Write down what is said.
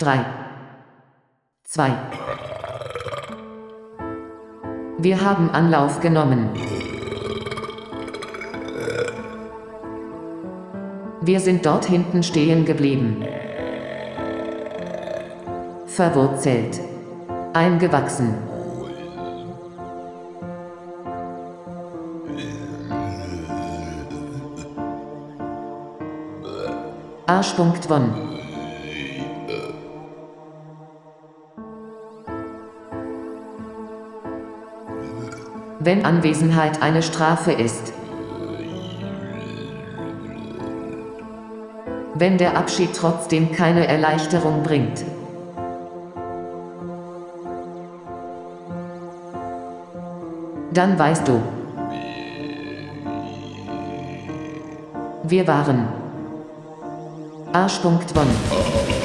3, 2. Wir haben Anlauf genommen. Wir sind dort hinten stehen geblieben. Verwurzelt. Eingewachsen. Arschpunkt Won. Wenn Anwesenheit eine Strafe ist. Wenn der Abschied trotzdem keine Erleichterung bringt. Dann weißt du. Wir waren. Arsch.won